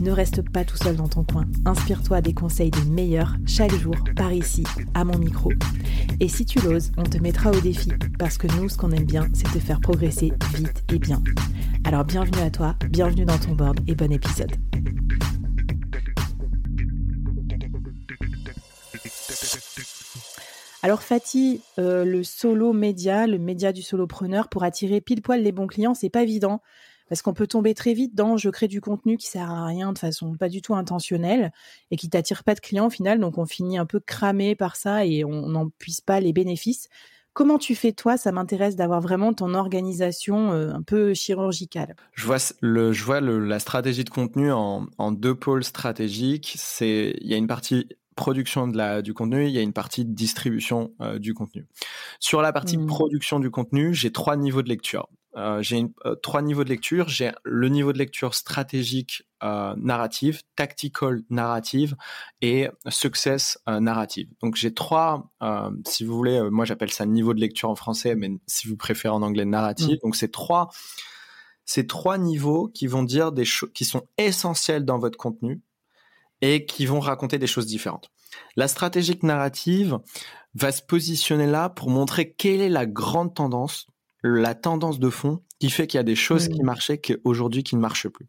Ne reste pas tout seul dans ton coin. Inspire-toi des conseils des meilleurs chaque jour par ici, à mon micro. Et si tu l'oses, on te mettra au défi parce que nous, ce qu'on aime bien, c'est te faire progresser vite et bien. Alors bienvenue à toi, bienvenue dans ton board et bon épisode. Alors Fatih, euh, le solo média, le média du solopreneur pour attirer pile poil les bons clients, c'est pas évident parce qu'on peut tomber très vite dans je crée du contenu qui sert à rien de façon pas du tout intentionnelle et qui t'attire pas de clients au final, donc on finit un peu cramé par ça et on n'en puisse pas les bénéfices. Comment tu fais toi? Ça m'intéresse d'avoir vraiment ton organisation euh, un peu chirurgicale. Je vois, le, je vois la stratégie de contenu en, deux pôles stratégiques. C'est il y a une partie production de la, du contenu, il y a une partie distribution euh, du contenu. Sur la partie mmh. production du contenu, j'ai trois niveaux de lecture. Euh, j'ai euh, trois niveaux de lecture. J'ai le niveau de lecture stratégique euh, narrative, tactical narrative et success narrative. Donc j'ai trois, si vous voulez, moi j'appelle ça niveau de lecture en français, mais si vous préférez en anglais narrative. Mm. Donc c'est trois, ces trois niveaux qui vont dire des choses qui sont essentielles dans votre contenu et qui vont raconter des choses différentes. La stratégique narrative va se positionner là pour montrer quelle est la grande tendance la tendance de fond qui fait qu'il y a des choses qui marchaient qu'aujourd'hui qui ne marchent plus.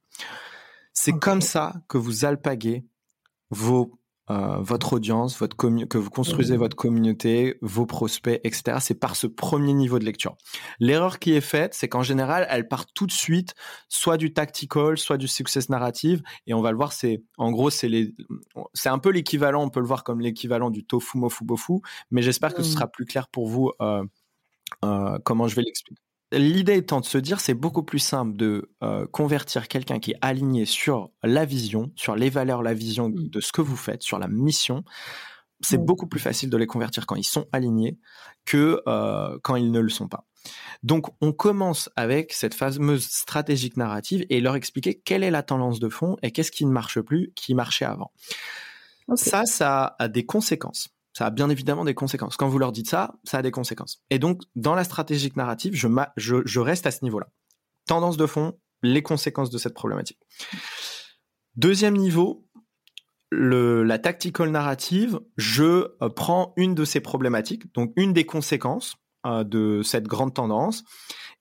C'est comme ça que vous alpaguez vos, euh, votre audience, votre que vous construisez votre communauté, vos prospects, etc. C'est par ce premier niveau de lecture. L'erreur qui est faite, c'est qu'en général, elle part tout de suite, soit du tactical, soit du success narrative, et on va le voir, c'est en gros, c'est les, c'est un peu l'équivalent, on peut le voir comme l'équivalent du tofu mofu bofu, mais j'espère que ce mmh. sera plus clair pour vous. Euh, euh, comment je vais l'expliquer? L'idée étant de se dire, c'est beaucoup plus simple de euh, convertir quelqu'un qui est aligné sur la vision, sur les valeurs, la vision mmh. de ce que vous faites, sur la mission. C'est mmh. beaucoup plus facile de les convertir quand ils sont alignés que euh, quand ils ne le sont pas. Donc, on commence avec cette fameuse stratégique narrative et leur expliquer quelle est la tendance de fond et qu'est-ce qui ne marche plus, qui marchait avant. Ça, ça a des conséquences ça a bien évidemment des conséquences. Quand vous leur dites ça, ça a des conséquences. Et donc, dans la stratégie narrative, je, je, reste à ce niveau-là. Tendance de fond, les conséquences de cette problématique. Deuxième niveau, le, la tactical narrative, je euh, prends une de ces problématiques, donc une des conséquences euh, de cette grande tendance,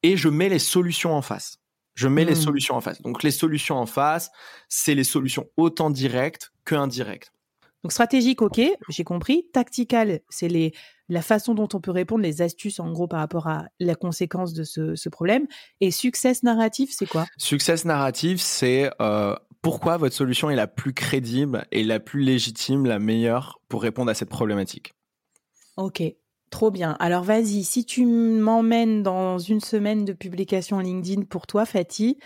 et je mets les solutions en face. Je mets les hmm. solutions en face. Donc les solutions en face, c'est les solutions autant directes que indirectes. Donc stratégique, ok, j'ai compris. Tactical, c'est les la façon dont on peut répondre, les astuces en gros par rapport à la conséquence de ce, problème. Et success narratif, c'est quoi? Success narratif, c'est euh, pourquoi votre solution est la plus crédible et la plus légitime, la meilleure pour répondre à cette problématique? Ok, trop bien. Alors vas-y, si tu m'emmènes dans une semaine de publication LinkedIn pour toi, Fatih,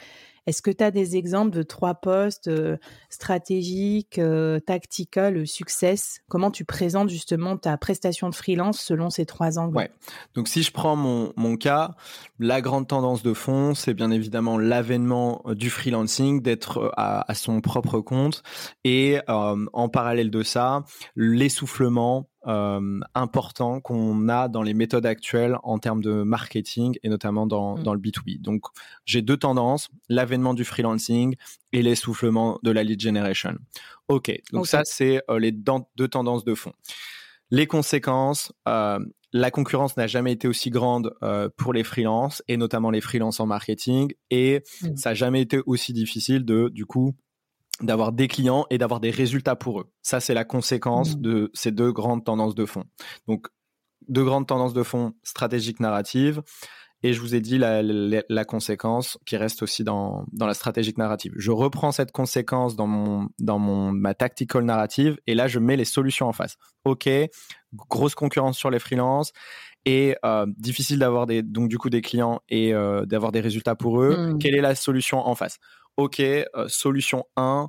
est-ce que tu as des exemples de trois postes euh, stratégiques, euh, tactical, success? Comment tu présentes justement ta prestation de freelance selon ces trois angles? Ouais. Donc si je prends mon, mon cas, la grande tendance de fond, c'est bien évidemment l'avènement euh, du freelancing, d'être euh, à, à, son propre compte. Et en parallèle de ça, l'essoufflement euh, important qu'on a dans les méthodes actuelles en termes de marketing et notamment dans, mm. dans le B2B. Donc, j'ai deux tendances, l'avènement du freelancing et l'essoufflement de la lead generation. OK, donc ça, c'est euh, les deux tendances de fond. Les conséquences, euh, la concurrence n'a jamais été aussi grande euh, pour les freelances et notamment les freelances en marketing et mm. ça n'a jamais été aussi difficile de, du coup, d'avoir des clients et d'avoir des résultats pour eux. Ça, c'est la conséquence mmh. de ces deux grandes tendances de fond. Donc, deux grandes tendances de fond stratégiques narratives et je vous ai dit la, la, conséquence qui reste aussi dans, dans la stratégique narrative. Je reprends cette conséquence dans mon dans mon ma tactical narrative et là je mets les solutions en face. Ok, grosse concurrence sur les freelances et euh, difficile d'avoir des donc du coup des clients et euh, d'avoir des résultats pour eux. Hmm. Quelle est la solution en face? Ok, euh, solution 1,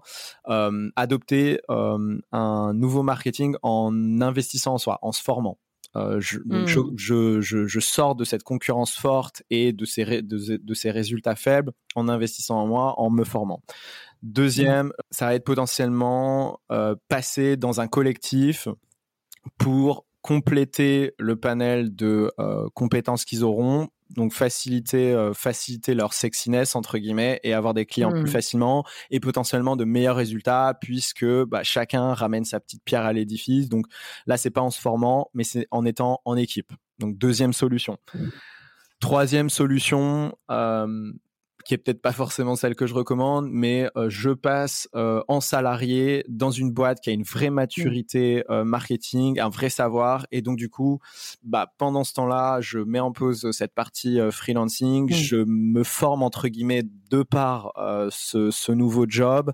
adopter un nouveau marketing en investissant en soi, en se formant. Je, hmm. je, je, je, sors de cette concurrence forte et de ces, de, de, ces résultats faibles en investissant en moi, en me formant. Deuxième, ça va être potentiellement passer dans un collectif pour compléter le panel de euh, compétences qu'ils auront, donc faciliter euh, faciliter leur sexiness entre guillemets et avoir des clients plus mmh. facilement et potentiellement de meilleurs résultats puisque bah, chacun ramène sa petite pierre à l'édifice. Donc là c'est pas en se formant mais c'est en étant en équipe. Donc deuxième solution. Mmh. Troisième solution, euh, qui est peut-être pas forcément celle que je recommande, mais euh, je passe euh, en salarié dans une boîte qui a une vraie maturité euh, marketing, un vrai savoir, et donc du coup, bah pendant ce temps-là, je mets en pause cette partie freelancing, je me forme entre guillemets de par ce, ce, nouveau job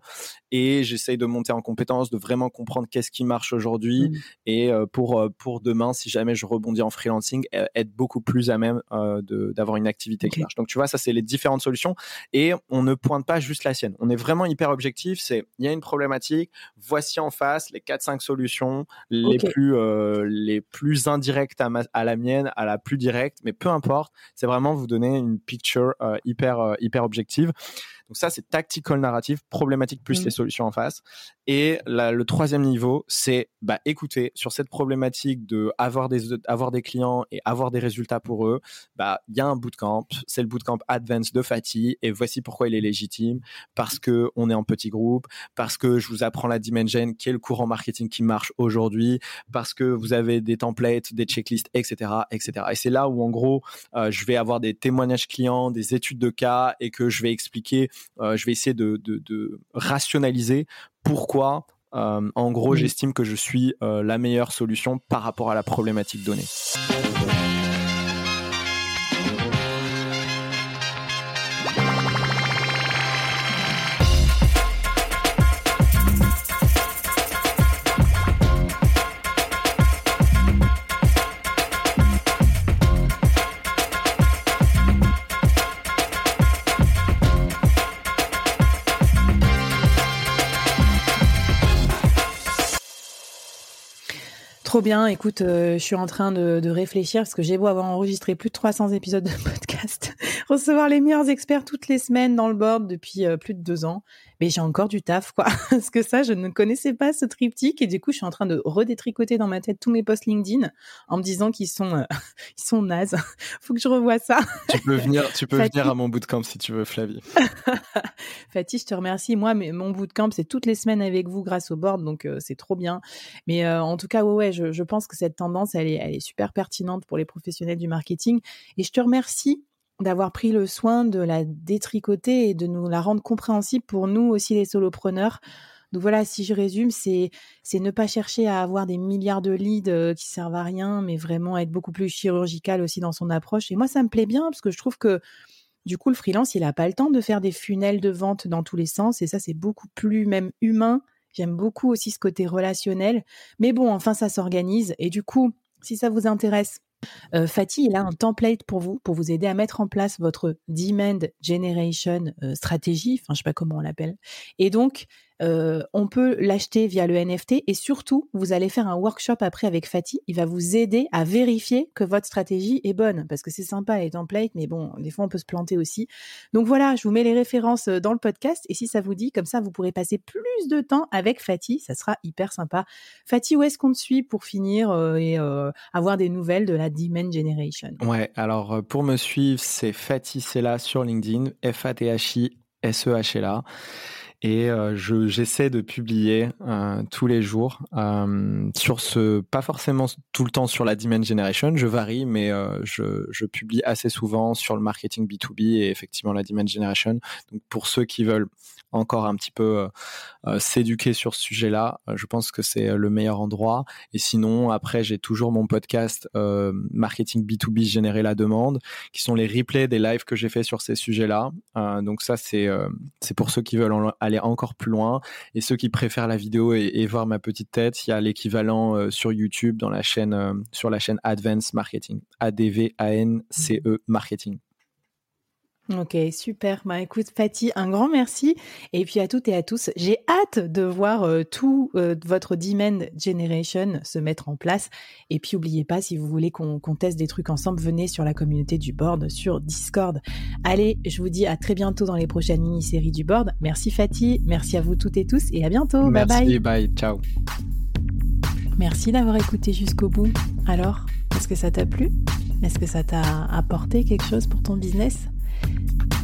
et j'essaye de monter en compétence, de vraiment comprendre qu'est-ce qui marche aujourd'hui mmh. et pour pour demain, si jamais je rebondis en freelancing, être beaucoup plus à même d'avoir une activité qui marche. Donc tu vois, ça c'est les différentes solutions et on ne pointe pas juste la sienne. On est vraiment hyper objectif. C'est il y a une problématique, voici en face les 4-5 solutions les plus les plus indirectes à, à, la mienne, à la plus directe, mais peu importe. C'est vraiment vous donner une picture hyper hyper objective. Donc ça, c'est tactical narrative, problématique plus mmh. les solutions en face. Et le troisième niveau, c'est bah, écouter sur cette problématique de avoir des, avoir des clients et avoir des résultats pour eux. Bah, il y a un bootcamp, c'est le bootcamp Advance de Fatih, et voici pourquoi il est légitime. Parce que on est en petit groupe, parce que je vous apprends la dimension, qui est le courant marketing qui marche aujourd'hui, parce que vous avez des templates, des checklists, etc., etc. Et c'est là où en gros, euh, je vais avoir des témoignages clients, des études de cas, et que je vais expliquer euh, je vais essayer de, rationaliser pourquoi euh, en gros, j'estime que je suis euh, la meilleure solution par rapport à la problématique donnée. Trop bien. Écoute, euh, je suis en train de, de réfléchir parce que j'ai beau avoir enregistré plus de 300 épisodes de podcast, recevoir les meilleurs experts toutes les semaines dans le board depuis euh, plus de deux ans mais j'ai encore du taf, quoi. Parce que ça, je ne connaissais pas ce triptyque et du coup, je suis en train de redétricoter dans ma tête tous mes posts LinkedIn en me disant qu'ils sont, euh, ils sont nazes. Faut que je revoie ça. Tu peux venir, tu peux venir à mon bootcamp si tu veux, Flavie. Fatih, je te remercie. Moi, mais mon bootcamp, c'est toutes les semaines avec vous grâce au board, donc euh, c'est trop bien. Mais euh, en tout cas, ouais, ouais, je, je pense que cette tendance, elle est, elle est super pertinente pour les professionnels du marketing. Et je te remercie d'avoir pris le soin de la détricoter et de nous la rendre compréhensible pour nous aussi les solopreneurs. Donc voilà, si je résume, c'est c'est ne pas chercher à avoir des milliards de leads euh, qui servent à rien, mais vraiment être beaucoup plus chirurgical aussi dans son approche. Et moi, ça me plaît bien parce que je trouve que du coup, le freelance, il a pas le temps de faire des funnels de vente dans tous les sens. Et ça, c'est beaucoup plus même humain. J'aime beaucoup aussi ce côté relationnel. Mais bon, enfin, ça s'organise. Et du coup, si ça vous intéresse, euh, Fatih, il a un template pour vous, pour vous aider à mettre en place votre demand generation euh, stratégie, enfin je sais pas comment on l'appelle. Et donc, euh, on peut l'acheter via le NFT et surtout, vous allez faire un workshop après avec Fatih. Il va vous aider à vérifier que votre stratégie est bonne parce que c'est sympa les templates, mais bon, des fois on peut se planter aussi. Donc voilà, je vous mets les références euh, dans le podcast et si ça vous dit, comme ça, vous pourrez passer plus de temps avec Fatih. Ça sera hyper sympa. Fatih, où est-ce qu'on te suit pour finir euh, et avoir des nouvelles de la Demand Generation? Ouais, alors pour me suivre, c'est Fatih Sela sur LinkedIn, F-A-T-H-I S-E-H-L-A. Et j'essaie de publier tous les jours sur ce, pas forcément tout le temps sur la demand generation, je varie, mais je, je, publie assez souvent sur le marketing B2B et effectivement la demand generation. Donc pour ceux qui veulent encore un petit peu euh, euh, s'éduquer sur ce sujet-là. Euh, je pense que c'est le meilleur endroit. Et sinon, après, j'ai toujours mon podcast Marketing B2B Générer la demande, qui sont les replays des lives que j'ai fait sur ces sujets-là. donc ça, c'est c'est pour ceux qui veulent aller encore plus loin. Et ceux qui préfèrent la vidéo et, voir ma petite tête, il y a l'équivalent sur YouTube dans la chaîne, sur la chaîne Advance Marketing. A-D-V-A-N-C-E Marketing. Ok, super. Bah écoute, Fatih, un grand merci. Et puis à toutes et à tous, j'ai hâte de voir euh, tout euh, votre Demand Generation se mettre en place. Et puis n'oubliez pas, si vous voulez qu'on teste des trucs ensemble, venez sur la communauté du board sur Discord. Allez, je vous dis à très bientôt dans les prochaines mini-séries du board. Merci Fatih, merci à vous toutes et tous et à bientôt. bye bye. Bye, ciao. Merci d'avoir écouté jusqu'au bout. Alors, est-ce que ça t'a plu? Est-ce que ça t'a apporté quelque chose pour ton business?